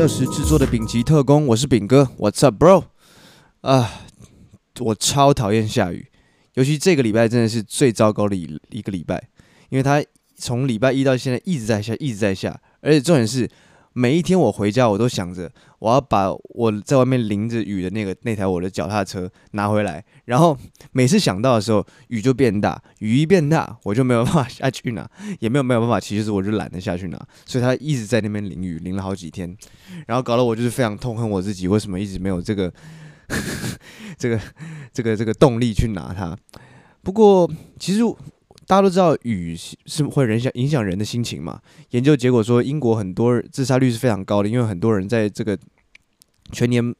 二十制作的丙级特工，我是丙哥，What's up, bro？啊，我超讨厌下雨，尤其这个礼拜真的是最糟糕的一一个礼拜，因为它从礼拜一到现在一直在下，一直在下，而且重点是。每一天我回家，我都想着我要把我在外面淋着雨的那个那台我的脚踏车拿回来。然后每次想到的时候，雨就变大，雨一变大，我就没有办法下去拿，也没有没有办法骑，就是我就懒得下去拿。所以他一直在那边淋雨，淋了好几天，然后搞得我就是非常痛恨我自己，为什么一直没有这个 这个这个这个动力去拿它。不过其实。大家都知道雨是会影响影响人的心情嘛？研究结果说，英国很多自杀率是非常高的，因为很多人在这个全年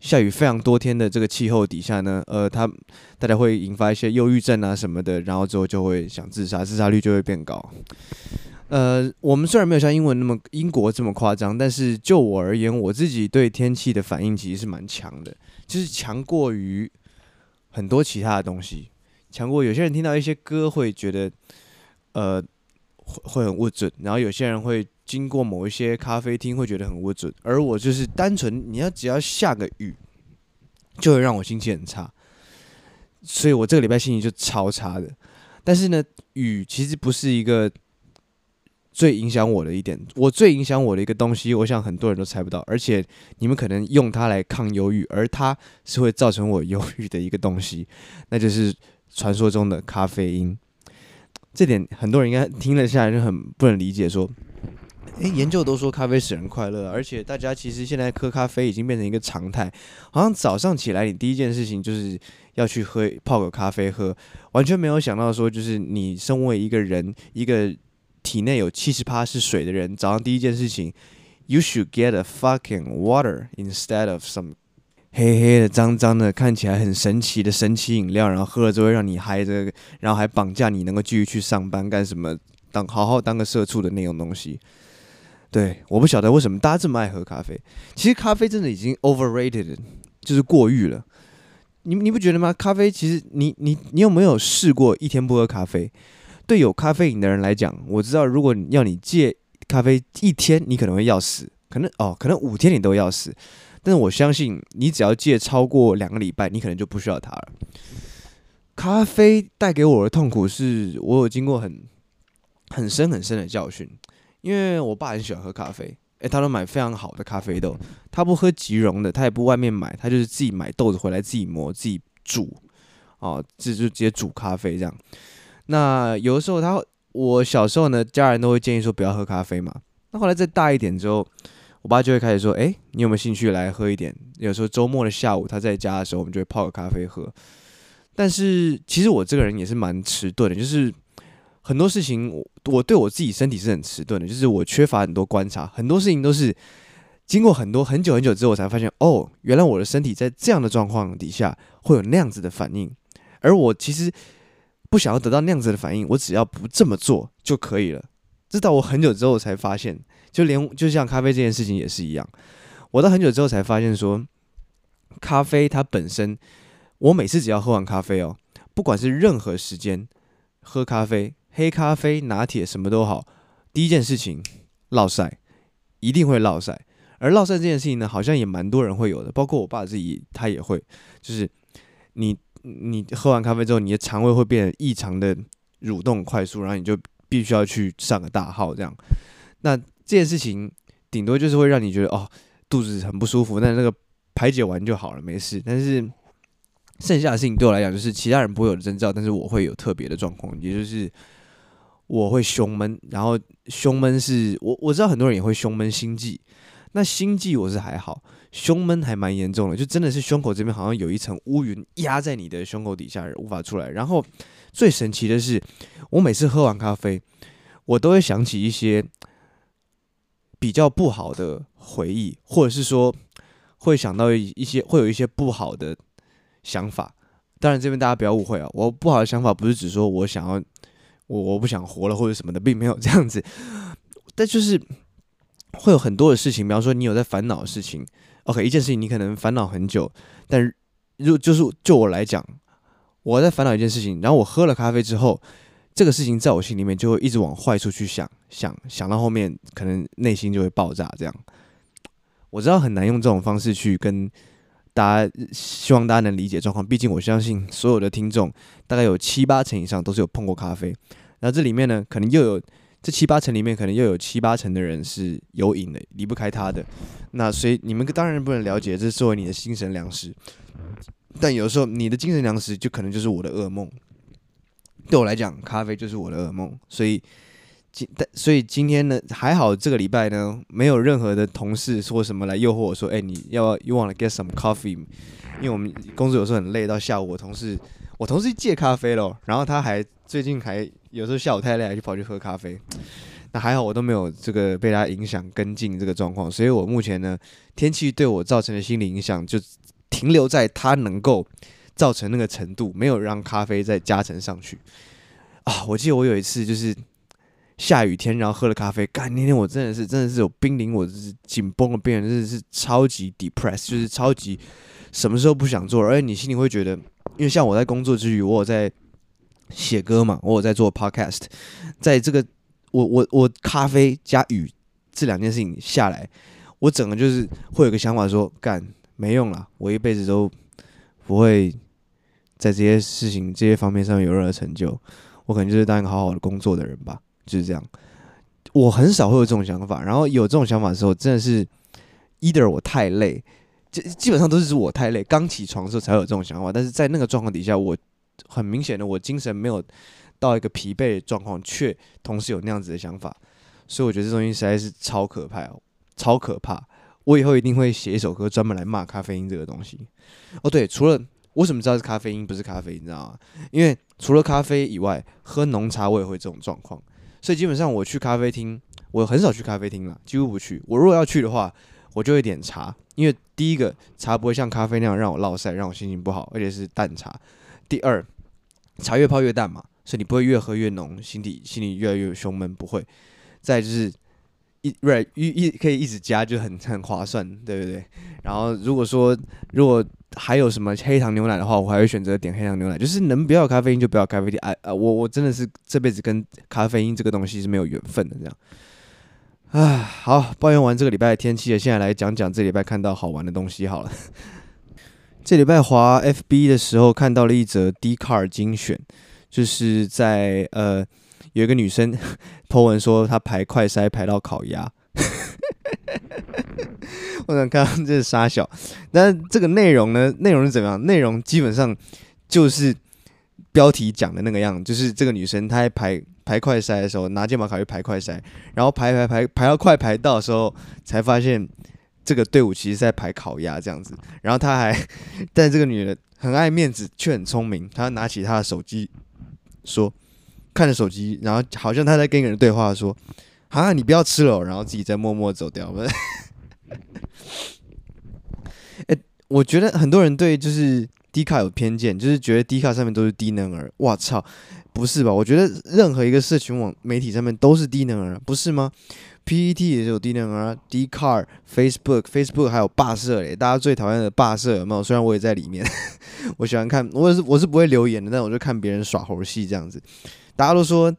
下雨非常多天的这个气候底下呢，呃，他大家会引发一些忧郁症啊什么的，然后之后就会想自杀，自杀率就会变高。呃，我们虽然没有像英文那么英国这么夸张，但是就我而言，我自己对天气的反应其实是蛮强的，就是强过于很多其他的东西。强过有些人听到一些歌会觉得，呃，会会很不准，然后有些人会经过某一些咖啡厅会觉得很不准，而我就是单纯，你要只要下个雨，就会让我心情很差，所以我这个礼拜心情就超差的。但是呢，雨其实不是一个最影响我的一点，我最影响我的一个东西，我想很多人都猜不到，而且你们可能用它来抗忧郁，而它是会造成我忧郁的一个东西，那就是。传说中的咖啡因，这点很多人应该听了下来就很不能理解。说，诶，研究都说咖啡使人快乐，而且大家其实现在喝咖啡已经变成一个常态，好像早上起来你第一件事情就是要去喝泡个咖啡喝，完全没有想到说，就是你身为一个人，一个体内有七十趴是水的人，早上第一件事情，you should get a fucking water instead of some。黑黑的、脏脏的，看起来很神奇的神奇饮料，然后喝了之后让你嗨着，然后还绑架你，能够继续去上班干什么？当好好当个社畜的那种东西。对，我不晓得为什么大家这么爱喝咖啡。其实咖啡真的已经 overrated，就是过誉了。你你不觉得吗？咖啡其实你你你有没有试过一天不喝咖啡？对有咖啡瘾的人来讲，我知道如果要你戒咖啡一天，你可能会要死，可能哦，可能五天你都要死。但是我相信，你只要戒超过两个礼拜，你可能就不需要它了。咖啡带给我的痛苦是，我有经过很很深很深的教训。因为我爸很喜欢喝咖啡，诶，他都买非常好的咖啡豆，他不喝即溶的，他也不外面买，他就是自己买豆子回来自己磨自己煮，哦，这就直接煮咖啡这样。那有的时候他，我小时候呢，家人都会建议说不要喝咖啡嘛。那后来再大一点之后。我爸就会开始说：“哎，你有没有兴趣来喝一点？有时候周末的下午他在家的时候，我们就会泡个咖啡喝。但是其实我这个人也是蛮迟钝的，就是很多事情我我对我自己身体是很迟钝的，就是我缺乏很多观察，很多事情都是经过很多很久很久之后我才发现，哦，原来我的身体在这样的状况底下会有那样子的反应，而我其实不想要得到那样子的反应，我只要不这么做就可以了。直到我很久之后才发现。”就连就像咖啡这件事情也是一样，我到很久之后才发现说，咖啡它本身，我每次只要喝完咖啡哦，不管是任何时间喝咖啡，黑咖啡、拿铁什么都好，第一件事情，落晒，一定会落晒。而落晒这件事情呢，好像也蛮多人会有的，包括我爸自己他也会，就是你你喝完咖啡之后，你的肠胃会变得异常的蠕动快速，然后你就必须要去上个大号这样，那。这件事情顶多就是会让你觉得哦，肚子很不舒服，但那个排解完就好了，没事。但是剩下的事情对我来讲，就是其他人不会有的征兆，但是我会有特别的状况，也就是我会胸闷。然后胸闷是我我知道很多人也会胸闷心悸，那心悸我是还好，胸闷还蛮严重的，就真的是胸口这边好像有一层乌云压在你的胸口底下，无法出来。然后最神奇的是，我每次喝完咖啡，我都会想起一些。比较不好的回忆，或者是说会想到一些会有一些不好的想法。当然，这边大家不要误会啊，我不好的想法不是指说我想要我我不想活了或者什么的，并没有这样子。但就是会有很多的事情，比方说你有在烦恼的事情。OK，一件事情你可能烦恼很久，但如就是就我来讲，我在烦恼一件事情，然后我喝了咖啡之后。这个事情在我心里面就会一直往坏处去想，想想到后面可能内心就会爆炸，这样我知道很难用这种方式去跟大家，希望大家能理解状况。毕竟我相信所有的听众大概有七八成以上都是有碰过咖啡。那这里面呢，可能又有这七八成里面，可能又有七八成的人是有瘾的，离不开它的。那所以你们当然不能了解，这是作为你的精神粮食。但有时候你的精神粮食就可能就是我的噩梦。对我来讲，咖啡就是我的噩梦。所以今但所以今天呢，还好这个礼拜呢，没有任何的同事说什么来诱惑我说，哎，你要 you wanna get some coffee？因为我们工作有时候很累，到下午我同事我同事借咖啡了，然后他还最近还有时候下午太累，还就跑去喝咖啡。那还好我都没有这个被他影响跟进这个状况，所以我目前呢，天气对我造成的心理影响就。停留在它能够造成那个程度，没有让咖啡再加成上去啊！我记得我有一次就是下雨天，然后喝了咖啡，干那天我真的是真的是有濒临我就是紧绷的边缘，真的是超级 depressed，就是超级什么时候不想做，而且你心里会觉得，因为像我在工作之余，我有在写歌嘛，我有在做 podcast，在这个我我我咖啡加雨这两件事情下来，我整个就是会有个想法说干。没用了，我一辈子都不会在这些事情、这些方面上有任何成就。我可能就是当一个好好的工作的人吧，就是这样。我很少会有这种想法，然后有这种想法的时候，真的是 either 我太累，基基本上都是指我太累，刚起床的时候才有这种想法。但是在那个状况底下，我很明显的我精神没有到一个疲惫的状况，却同时有那样子的想法，所以我觉得这东西实在是超可怕哦，超可怕。我以后一定会写一首歌，专门来骂咖啡因这个东西。哦，对，除了我怎么知道是咖啡因不是咖啡，你知道吗？因为除了咖啡以外，喝浓茶我也会这种状况。所以基本上我去咖啡厅，我很少去咖啡厅了，几乎不去。我如果要去的话，我就会点茶，因为第一个茶不会像咖啡那样让我落晒，让我心情不好，而且是淡茶。第二，茶越泡越淡嘛，所以你不会越喝越浓，心底心里越来越胸闷，不会。再就是。一 right 一一可以一直加就很很划算，对不对？然后如果说如果还有什么黑糖牛奶的话，我还会选择点黑糖牛奶。就是能不要咖啡因就不要咖啡因。哎啊，我我真的是这辈子跟咖啡因这个东西是没有缘分的这样。啊，好，抱怨完这个礼拜的天气了，现在来讲讲这礼拜看到好玩的东西好了。这礼拜滑 FB 的时候看到了一则 D Car 精选，就是在呃。有一个女生 po 文说他排快筛排到烤鸭，我想看这是杀小，但这个内容呢？内容是怎么样？内容基本上就是标题讲的那个样，就是这个女生她在排排快筛的时候拿健保卡去排快筛，然后排排排排到快排到的时候，才发现这个队伍其实在排烤鸭这样子。然后她还，但这个女人很爱面子却很聪明，她拿起她的手机说。看着手机，然后好像他在跟一个人对话，说：“啊，你不要吃了。”然后自己再默默走掉。哎，我觉得很多人对就是低卡有偏见，就是觉得低卡上面都是低能儿。我操，不是吧？我觉得任何一个社群网媒体上面都是低能儿，不是吗？PTT 也是有低能儿，D Car，Facebook，Facebook 还有霸社嘞，大家最讨厌的霸社有没有？虽然我也在里面，我喜欢看，我是我是不会留言的，但我就看别人耍猴戏这样子。大家都说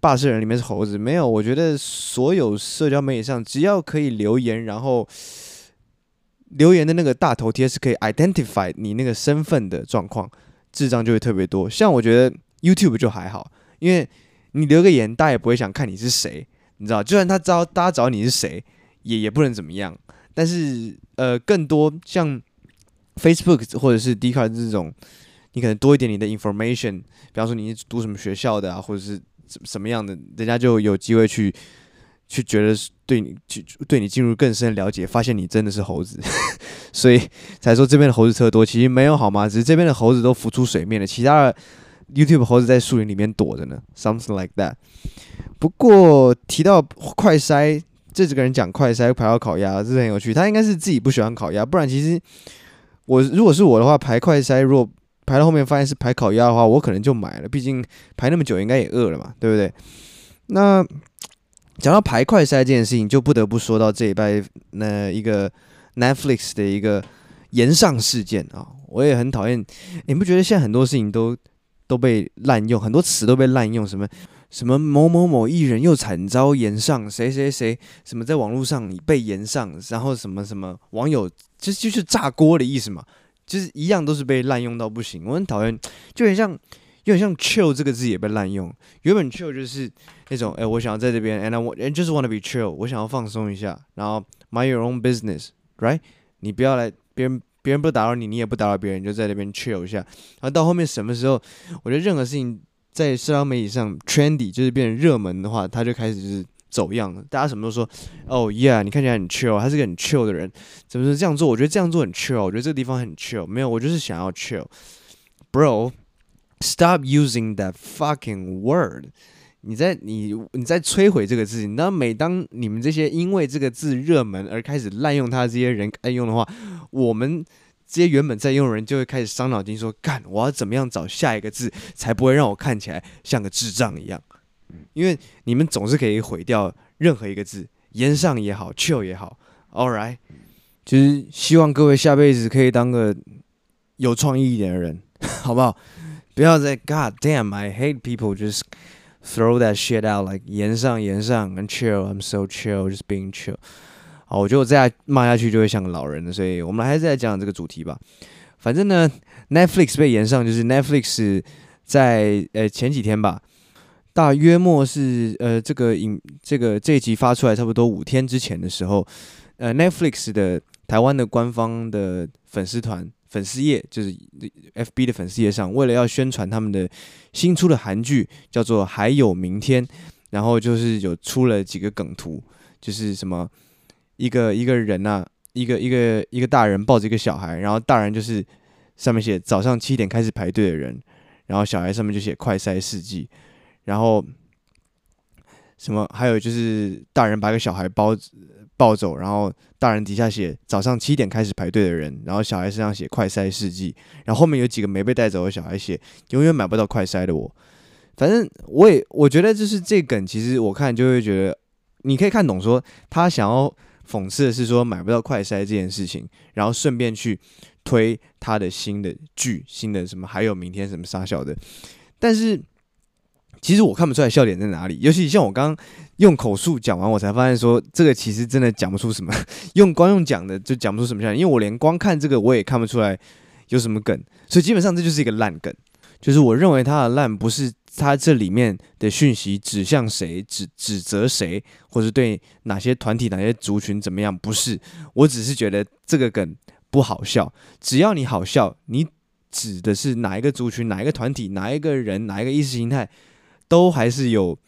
霸社人里面是猴子，没有。我觉得所有社交媒体上，只要可以留言，然后留言的那个大头贴是可以 identify 你那个身份的状况，智障就会特别多。像我觉得 YouTube 就还好，因为你留个言，大家也不会想看你是谁，你知道？就算他知道大家找你是谁，也也不能怎么样。但是呃，更多像 Facebook 或者是 d c a r 这种。你可能多一点你的 information，比方说你读什么学校的啊，或者是什什么样的，人家就有机会去去觉得对你去对你进入更深的了解，发现你真的是猴子，所以才说这边的猴子特多。其实没有好吗？只是这边的猴子都浮出水面了，其他的 YouTube 猴子在树林里面躲着呢，something like that。不过提到快筛，这几个人讲快筛排到烤鸭，这是很有趣。他应该是自己不喜欢烤鸭，不然其实我如果是我的话，排快筛如果。排到后面发现是排烤鸭的话，我可能就买了。毕竟排那么久，应该也饿了嘛，对不对？那讲到排快筛这件事情，就不得不说到这礼拜那一个 Netflix 的一个炎上事件啊。我也很讨厌，你不觉得现在很多事情都都被滥用，很多词都被滥用，什么什么某某某艺人又惨遭言上，谁谁谁什么在网络上被言上，然后什么什么网友就就是炸锅的意思嘛，就是一样都是被滥用到不行。我很讨厌，就很像，有点像 chill 这个字也被滥用。原本 chill 就是那种，哎、我想要在这边，and I want, and just wanna be chill，我想要放松一下，然后 mind your own business，right？你不要来，别人别人不打扰你，你也不打扰别人，就在那边 chill 一下。然后到后面什么时候，我觉得任何事情。在社交媒体上，trendy 就是变成热门的话，他就开始是走样了。大家什么都说，哦、oh,，yeah，你看起来很 chill，他是个很 chill 的人，怎么是这样做？我觉得这样做很 chill，我觉得这个地方很 chill。没有，我就是想要 chill，bro，stop using that fucking word 你。在你你在摧毁这个字。那每当你们这些因为这个字热门而开始滥用它这些人爱用的话，我们。这些原本在用的人就会开始伤脑筋，说：“干，我要怎么样找下一个字，才不会让我看起来像个智障一样？”因为你们总是可以毁掉任何一个字，言上也好，chill 也好，all right，就是希望各位下辈子可以当个有创意一点的人，好不好？不要再 God damn，I hate people just throw that shit out like 延上延上，and chill，I'm so chill，just being chill。好，我觉得我再骂下去就会像个老人了，所以我们还是来讲这个主题吧。反正呢，Netflix 被延上，就是 Netflix 在呃前几天吧，大约莫是呃这个影这个这一集发出来差不多五天之前的时候，呃 Netflix 的台湾的官方的粉丝团粉丝页，就是 FB 的粉丝页上，为了要宣传他们的新出的韩剧叫做《还有明天》，然后就是有出了几个梗图，就是什么。一个一个人呐、啊，一个一个一个大人抱着一个小孩，然后大人就是上面写早上七点开始排队的人，然后小孩上面就写快筛试剂，然后什么还有就是大人把一个小孩抱抱走，然后大人底下写早上七点开始排队的人，然后小孩身上写快筛试剂，然后后面有几个没被带走的小孩写永远买不到快筛的我，反正我也我觉得就是这梗，其实我看就会觉得你可以看懂说他想要。讽刺的是说买不到快筛这件事情，然后顺便去推他的新的剧，新的什么还有明天什么杀小的，但是其实我看不出来笑点在哪里，尤其像我刚刚用口述讲完，我才发现说这个其实真的讲不出什么，用光用讲的就讲不出什么笑点，因为我连光看这个我也看不出来有什么梗，所以基本上这就是一个烂梗，就是我认为它的烂不是。他这里面的讯息指向谁，指指责谁，或者对哪些团体、哪些族群怎么样？不是，我只是觉得这个梗不好笑。只要你好笑，你指的是哪一个族群、哪一个团体、哪一个人、哪一个意识形态，都还是有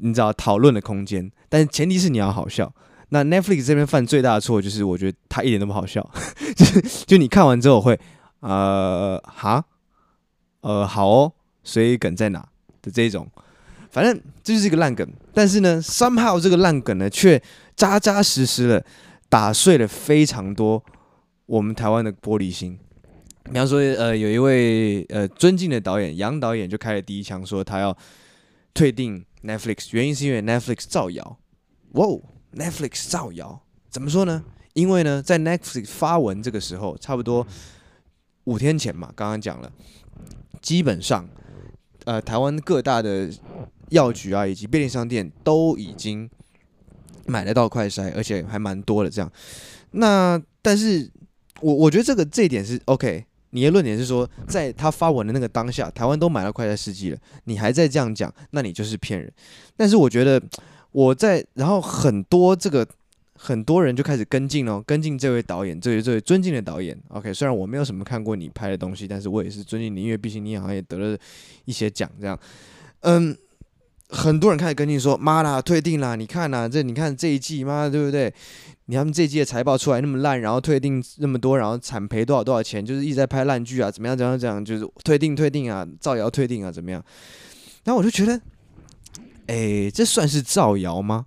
你知道讨论的空间。但是前提是你要好笑。那 Netflix 这边犯最大的错就是，我觉得他一点都不好笑，就是就你看完之后会呃哈呃好哦，所以梗在哪？的这种，反正这就是一个烂梗，但是呢，somehow 这个烂梗呢，却扎扎实实的打碎了非常多我们台湾的玻璃心。比方说，呃，有一位呃尊敬的导演杨导演就开了第一枪，说他要退订 Netflix，原因是因为 Netflix 造谣。哇，Netflix 造谣，怎么说呢？因为呢，在 Netflix 发文这个时候，差不多五天前嘛，刚刚讲了，基本上。呃，台湾各大的药局啊，以及便利商店都已经买得到快筛，而且还蛮多的。这样，那但是我我觉得这个这一点是 OK。你的论点是说，在他发文的那个当下，台湾都买了快筛试剂了，你还在这样讲，那你就是骗人。但是我觉得我在，然后很多这个。很多人就开始跟进哦，跟进这位导演，这位这位尊敬的导演。OK，虽然我没有什么看过你拍的东西，但是我也是尊敬你，因为毕竟你好像也得了一些奖，这样。嗯，很多人开始跟进说，妈啦，退订啦，你看呐，这你看这一季，妈，对不对？你他们这一季的财报出来那么烂，然后退订那么多，然后惨赔多少多少钱，就是一直在拍烂剧啊，怎么样怎么样怎样，就是退订退订啊，造谣退订啊，怎么样？然后我就觉得，哎，这算是造谣吗？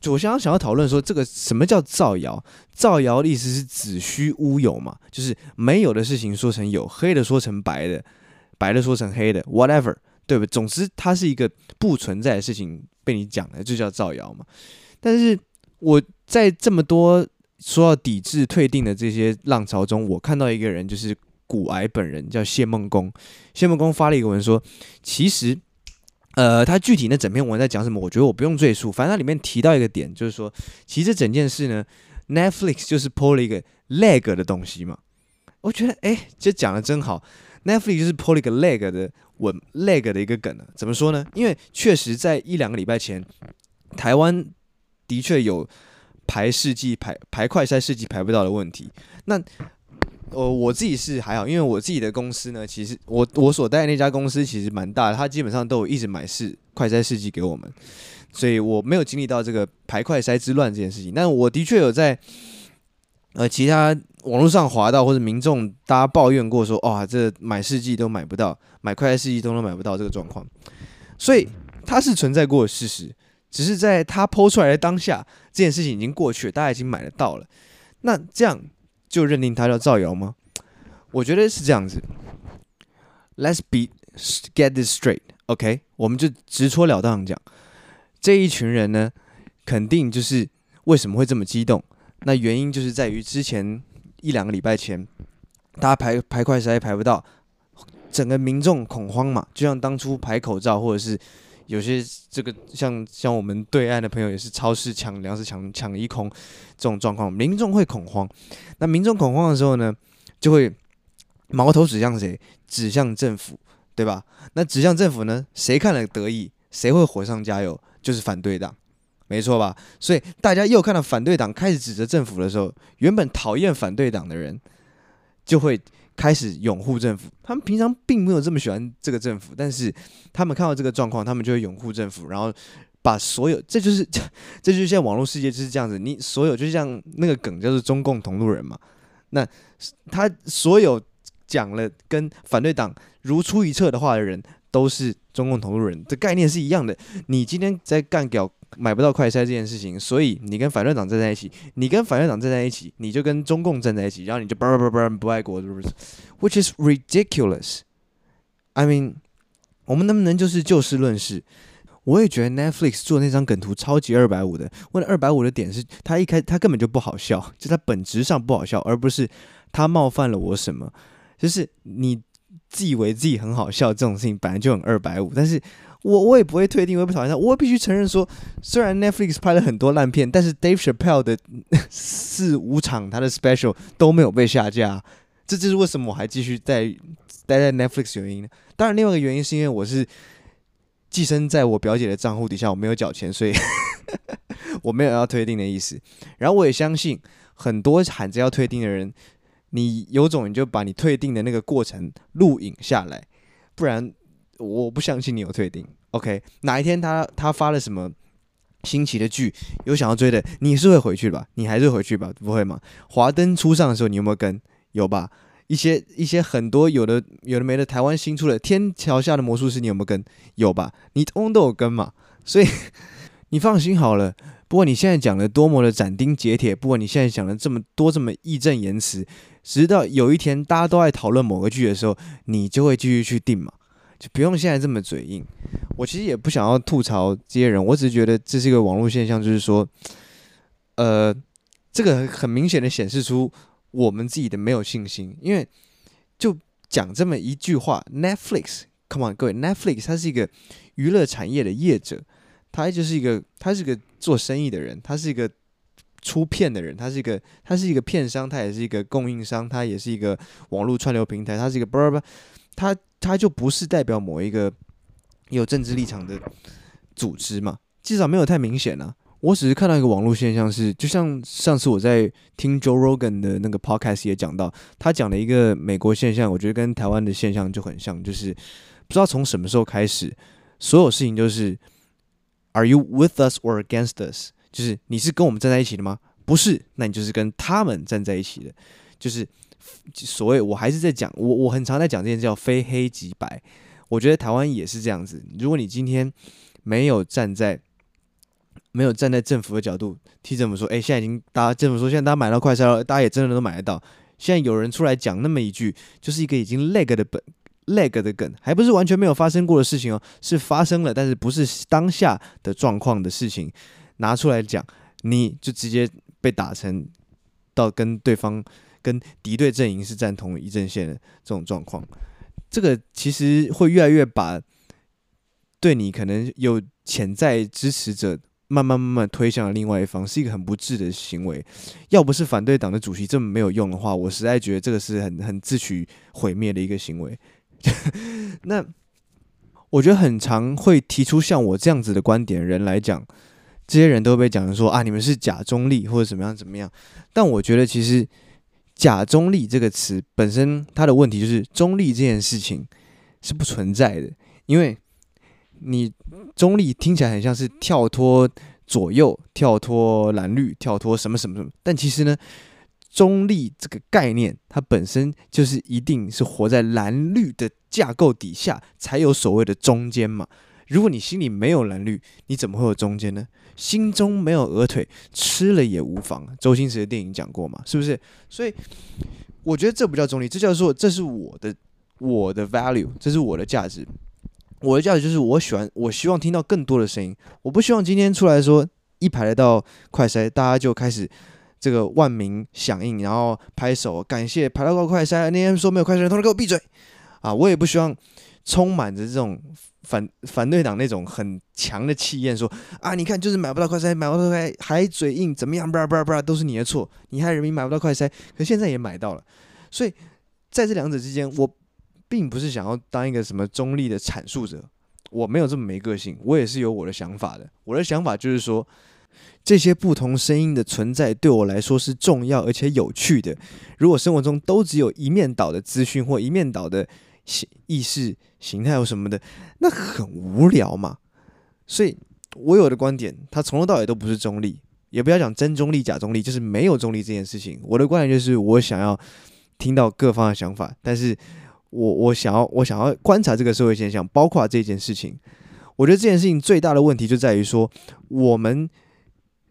就我想要想要讨论说，这个什么叫造谣？造谣的意思是子虚乌有嘛，就是没有的事情说成有，黑的说成白的，白的说成黑的，whatever，对不？总之，它是一个不存在的事情被你讲了，就叫造谣嘛。但是我在这么多说要抵制退订的这些浪潮中，我看到一个人，就是古癌本人，叫谢孟恭。谢孟恭发了一个文说，其实呃，他具体那整篇文在讲什么，我觉得我不用赘述。反正它里面提到一个点，就是说，其实整件事呢，Netflix 就是 PO 了一个 leg 的东西嘛。我觉得，哎，这讲的真好，Netflix 就是 PO 了一个 leg 的文 leg 的一个梗呢。怎么说呢？因为确实在一两个礼拜前，台湾的确有排试剂排排快筛试剂排不到的问题。那呃，我自己是还好，因为我自己的公司呢，其实我我所在的那家公司其实蛮大的，它基本上都有一直买试快筛试剂给我们，所以我没有经历到这个排快筛之乱这件事情。但我的确有在呃其他网络上滑到或者民众大家抱怨过说，哇，这买试剂都买不到，买快筛试剂都都买不到这个状况，所以它是存在过的事实，只是在它 PO 出来的当下，这件事情已经过去了，大家已经买得到了。那这样。就认定他叫造谣吗？我觉得是这样子。Let's be get this straight，OK？我们就直戳了当讲，这一群人呢，肯定就是为什么会这么激动？那原因就是在于之前一两个礼拜前，大家排排快筛排不到，整个民众恐慌嘛，就像当初排口罩或者是。有些这个像像我们对岸的朋友也是超市抢粮食抢抢一空这种状况，民众会恐慌。那民众恐慌的时候呢，就会矛头指向谁？指向政府，对吧？那指向政府呢，谁看了得意？谁会火上加油？就是反对党，没错吧？所以大家又看到反对党开始指责政府的时候，原本讨厌反对党的人就会。开始拥护政府，他们平常并没有这么喜欢这个政府，但是他们看到这个状况，他们就会拥护政府，然后把所有，这就是 这就是现在网络世界就是这样子，你所有就像那个梗叫做中共同路人嘛，那他所有讲了跟反对党如出一辙的话的人，都是中共同路人，这概念是一样的。你今天在干掉。买不到快筛这件事情，所以你跟反对党站在一起，你跟反对党站在一起，你就跟中共站在一起，然后你就叭叭叭叭不爱国，是不是？Which is ridiculous. I mean，我们能不能就是就事论事？我也觉得 Netflix 做那张梗图超级二百五的。问二百五的点是，他一开他根本就不好笑，就他本质上不好笑，而不是他冒犯了我什么。就是你自以为自己很好笑这种事情，本来就很二百五，但是。我我也不会退订，我也不讨厌他。我必须承认说，虽然 Netflix 拍了很多烂片，但是 Dave Chappelle 的四五场他的 special 都没有被下架，这就是为什么我还继续在待在 Netflix 原因。当然，另外一个原因是因为我是寄生在我表姐的账户底下，我没有缴钱，所以 我没有要退订的意思。然后我也相信很多喊着要退订的人，你有种你就把你退订的那个过程录影下来，不然。我不相信你有退订，OK？哪一天他他发了什么新奇的剧，有想要追的，你是会回去吧？你还是会回去吧？不会吗？华灯初上的时候，你有没有跟？有吧？一些一些很多有的有的没的，台湾新出的《天桥下的魔术师》，你有没有跟？有吧？你通通都有跟嘛？所以 你放心好了。不管你现在讲的多么的斩钉截铁，不管你现在讲的这么多这么义正言辞，直到有一天大家都在讨论某个剧的时候，你就会继续去订嘛。就不用现在这么嘴硬，我其实也不想要吐槽这些人，我只是觉得这是一个网络现象，就是说，呃，这个很明显的显示出我们自己的没有信心，因为就讲这么一句话，Netflix，come on，各位，Netflix 他是一个娱乐产业的业者，他就是一个他是个做生意的人，他是一个出片的人，他是一个他是一个片商，他也是一个供应商，他也是一个网络串流平台，他是一个不不，他。他就不是代表某一个有政治立场的组织嘛，至少没有太明显啊。我只是看到一个网络现象是，就像上次我在听 Joe Rogan 的那个 podcast 也讲到，他讲了一个美国现象，我觉得跟台湾的现象就很像，就是不知道从什么时候开始，所有事情就是 Are you with us or against us？就是你是跟我们站在一起的吗？不是，那你就是跟他们站在一起的，就是。所谓我还是在讲，我我很常在讲这件事叫非黑即白。我觉得台湾也是这样子。如果你今天没有站在没有站在政府的角度替政府说，哎，现在已经大家政府说现在大家买到快筛了，大家也真的都买得到。现在有人出来讲那么一句，就是一个已经 lag 的本 lag 的梗，还不是完全没有发生过的事情哦，是发生了，但是不是当下的状况的事情拿出来讲，你就直接被打成到跟对方。跟敌对阵营是站同一阵线的这种状况，这个其实会越来越把对你可能有潜在支持者，慢慢慢慢推向了另外一方，是一个很不智的行为。要不是反对党的主席这么没有用的话，我实在觉得这个是很很自取毁灭的一个行为。那我觉得很常会提出像我这样子的观点人来讲，这些人都被讲说啊，你们是假中立或者怎么样怎么样。但我觉得其实“假中立”这个词本身它的问题就是中立这件事情是不存在的，因为。你中立听起来很像是跳脱左右、跳脱蓝绿、跳脱什么什么什么，但其实呢，中立这个概念它本身就是一定是活在蓝绿的架构底下才有所谓的中间嘛。如果你心里没有蓝绿，你怎么会有中间呢？心中没有鹅腿，吃了也无妨。周星驰的电影讲过嘛，是不是？所以我觉得这不叫中立，这叫做这是我的我的 value，这是我的价值。我的价值就是我喜欢，我希望听到更多的声音。我不希望今天出来说一排来到快筛，大家就开始这个万民响应，然后拍手感谢排到过快筛。那天说没有快筛，通通给我闭嘴啊！我也不希望充满着这种反反对党那种很强的气焰，说啊，你看就是买不到快筛，买不到快筛还嘴硬，怎么样？叭叭叭，都是你的错，你害人民买不到快筛，可现在也买到了。所以在这两者之间，我。并不是想要当一个什么中立的阐述者，我没有这么没个性，我也是有我的想法的。我的想法就是说，这些不同声音的存在对我来说是重要而且有趣的。如果生活中都只有一面倒的资讯或一面倒的形意识形态或什么的，那很无聊嘛。所以，我有的观点，它从头到尾都不是中立，也不要讲真中立假中立，就是没有中立这件事情。我的观点就是，我想要听到各方的想法，但是。我我想要我想要观察这个社会现象，包括这件事情。我觉得这件事情最大的问题就在于说，我们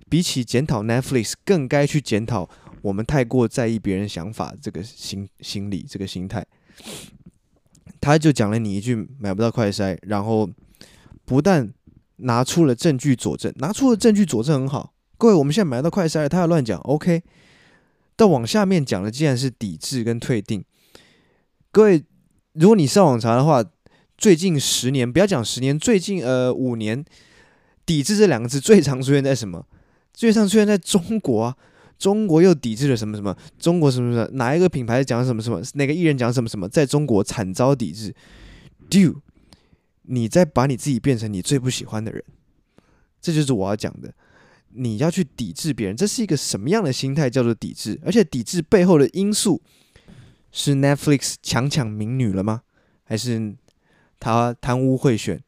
比起检讨 Netflix，更该去检讨我们太过在意别人想法这个心心理这个心态。他就讲了你一句买不到快筛，然后不但拿出了证据佐证，拿出了证据佐证很好。各位，我们现在买到快筛，他要乱讲，OK。但往下面讲的既然是抵制跟退订，各位。如果你上网查的话，最近十年，不要讲十年，最近呃五年，抵制这两个字最常出现在什么？最常出现在中国啊，中国又抵制了什么什么？中国什么什么？哪一个品牌讲什么什么？哪个艺人讲什么什么？在中国惨遭抵制。Dude，你在把你自己变成你最不喜欢的人，这就是我要讲的。你要去抵制别人，这是一个什么样的心态？叫做抵制，而且抵制背后的因素。是 Netflix 强抢民女了吗？还是他贪污贿选？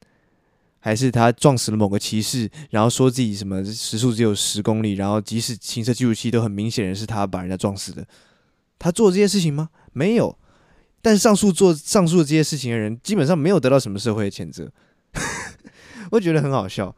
还是他撞死了某个骑士，然后说自己什么时速只有十公里，然后即使行车记录器都很明显的是他把人家撞死的？他做这些事情吗？没有。但上述做上述这些事情的人，基本上没有得到什么社会的谴责。我觉得很好笑。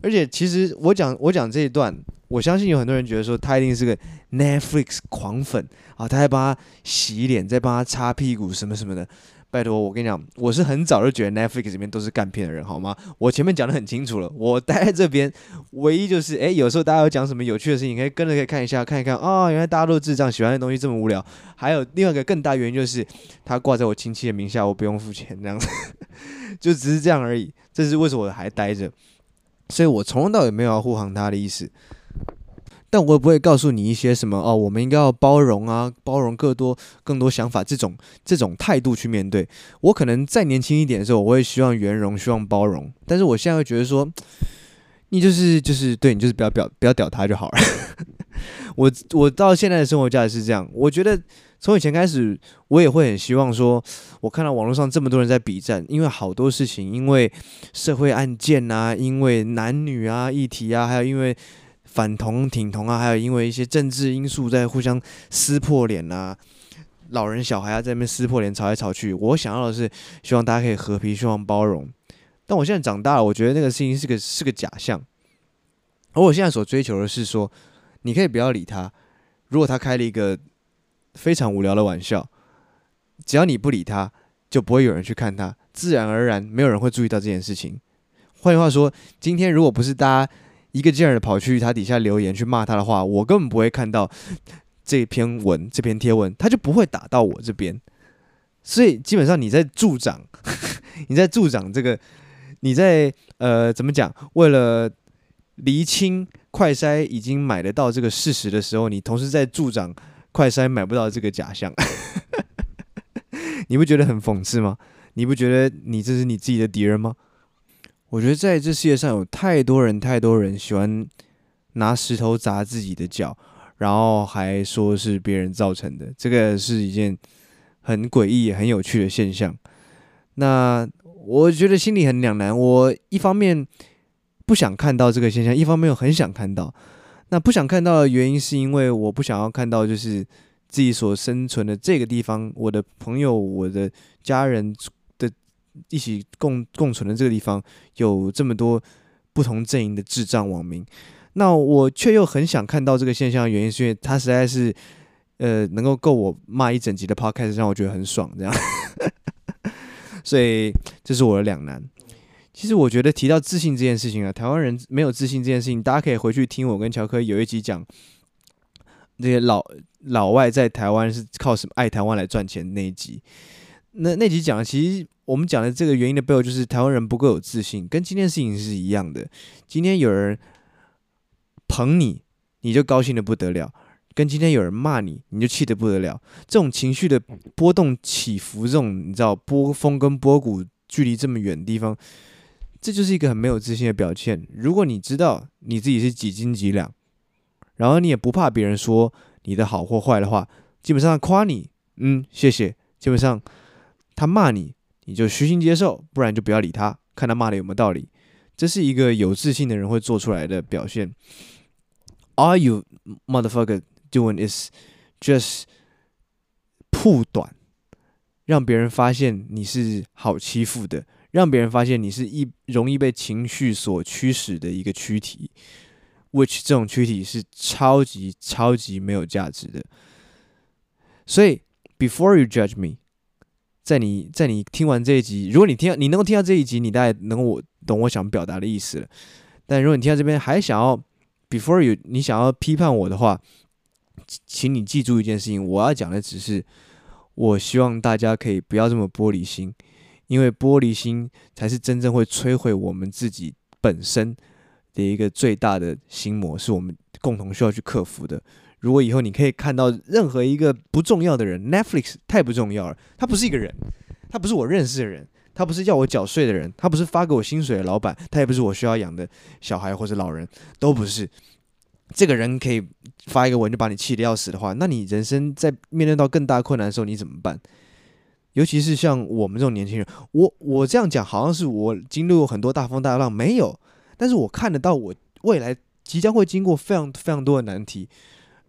而且其实我讲我讲这一段，我相信有很多人觉得说他一定是个 Netflix 狂粉啊，他还帮他洗脸，再帮他擦屁股什么什么的。拜托，我跟你讲，我是很早就觉得 Netflix 里面都是干片的人，好吗？我前面讲得很清楚了，我待在这边，唯一就是哎，有时候大家有讲什么有趣的事情，可以跟着可以看一下，看一看啊、哦，原来大家都智障，喜欢的东西这么无聊。还有另外一个更大原因就是，他挂在我亲戚的名下，我不用付钱，这样子，就只是这样而已。这是为什么我还待着。所以我从头到尾没有要护航他的意思，但我也不会告诉你一些什么哦，我们应该要包容啊，包容更多更多想法这种这种态度去面对。我可能再年轻一点的时候，我会希望圆融，希望包容。但是我现在会觉得说，你就是就是对你就是不要表不要屌他就好了。我我到现在的生活价值是这样，我觉得。从以前开始，我也会很希望说，我看到网络上这么多人在比战，因为好多事情，因为社会案件啊，因为男女啊议题啊，还有因为反同挺同啊，还有因为一些政治因素在互相撕破脸啊，老人小孩啊在那边撕破脸吵来吵去。我想要的是，希望大家可以和平，希望包容。但我现在长大了，我觉得那个事情是个是个假象。而我现在所追求的是说，你可以不要理他，如果他开了一个。非常无聊的玩笑，只要你不理他，就不会有人去看他，自然而然没有人会注意到这件事情。换句话说，今天如果不是大家一个劲儿的跑去他底下留言去骂他的话，我根本不会看到这篇文、这篇贴文，他就不会打到我这边。所以基本上你在助长，你在助长这个你在呃怎么讲？为了厘清快筛已经买得到这个事实的时候，你同时在助长快筛买不到这个假象，你不觉得很讽刺吗？你不觉得你这是你自己的敌人吗？我觉得在这世界上有太多人，太多人喜欢拿石头砸自己的脚，然后还说是别人造成的，这个是一件很诡异、很有趣的现象。那我觉得心里很两难，我一方面不想看到这个现象，一方面又很想看到。那不想看到的原因是因为我不想要看到，就是自己所生存的这个地方，我的朋友、我的家人。一起共共存的这个地方有这么多不同阵营的智障网民，那我却又很想看到这个现象的原因，是因为他实在是呃能够够我骂一整集的 podcast，让我觉得很爽，这样，所以这是我的两难。其实我觉得提到自信这件事情啊，台湾人没有自信这件事情，大家可以回去听我跟乔科有一集讲那些老老外在台湾是靠什么爱台湾来赚钱那一集，那那集讲的其实。我们讲的这个原因的背后，就是台湾人不够有自信，跟今天事情是一样的。今天有人捧你，你就高兴的不得了；跟今天有人骂你，你就气得不得了。这种情绪的波动起伏，这种你知道波峰跟波谷距离这么远的地方，这就是一个很没有自信的表现。如果你知道你自己是几斤几两，然后你也不怕别人说你的好或坏的话，基本上夸你，嗯，谢谢。基本上他骂你。你就虚心接受，不然就不要理他，看他骂的有没有道理。这是一个有自信的人会做出来的表现。All you motherfucker doing is just 护短，让别人发现你是好欺负的，让别人发现你是一容易被情绪所驱使的一个躯体，which 这种躯体是超级超级没有价值的。所以，before you judge me。在你在你听完这一集，如果你听你能够听到这一集，你大概能我懂我想表达的意思了。但如果你听到这边还想要 before you 你想要批判我的话，请你记住一件事情，我要讲的只是，我希望大家可以不要这么玻璃心，因为玻璃心才是真正会摧毁我们自己本身的一个最大的心魔，是我们共同需要去克服的。如果以后你可以看到任何一个不重要的人，Netflix 太不重要了，他不是一个人，他不是我认识的人，他不是要我缴税的人，他不是发给我薪水的老板，他也不是我需要养的小孩或者老人，都不是。这个人可以发一个文就把你气得要死的话，那你人生在面对到更大困难的时候，你怎么办？尤其是像我们这种年轻人，我我这样讲好像是我经历过很多大风大浪，没有，但是我看得到我未来即将会经过非常非常多的难题。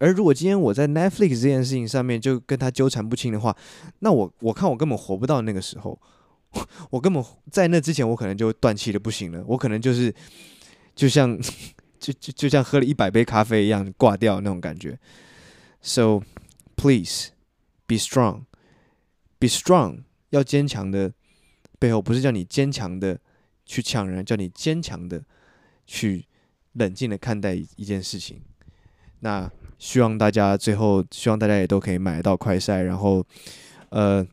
而如果今天我在 Netflix 这件事情上面就跟他纠缠不清的话，那我我看我根本活不到那个时候，我根本在那之前我可能就断气的不行了，我可能就是就像 就就就像喝了一百杯咖啡一样挂掉那种感觉。So please be strong, be strong，要坚强的背后不是叫你坚强的去抢人，叫你坚强的去冷静的看待一件事情。那。希望大家最后，希望大家也都可以买得到快筛。然后，呃，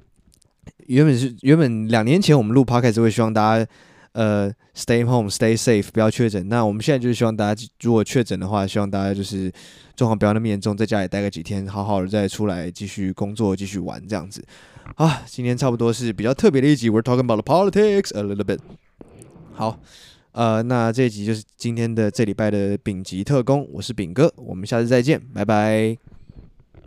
原本是原本两年前我们录 podcast 会希望大家，呃，stay home, stay safe，不要确诊。那我们现在就是希望大家，如果确诊的话，希望大家就是状况不要那么严重，在家里待个几天，好好的再出来继续工作，继续玩这样子。啊，今天差不多是比较特别的一集，We're talking about the politics a little bit。好。呃，那这一集就是今天的这礼拜的丙级特工，我是丙哥，我们下次再见，拜拜。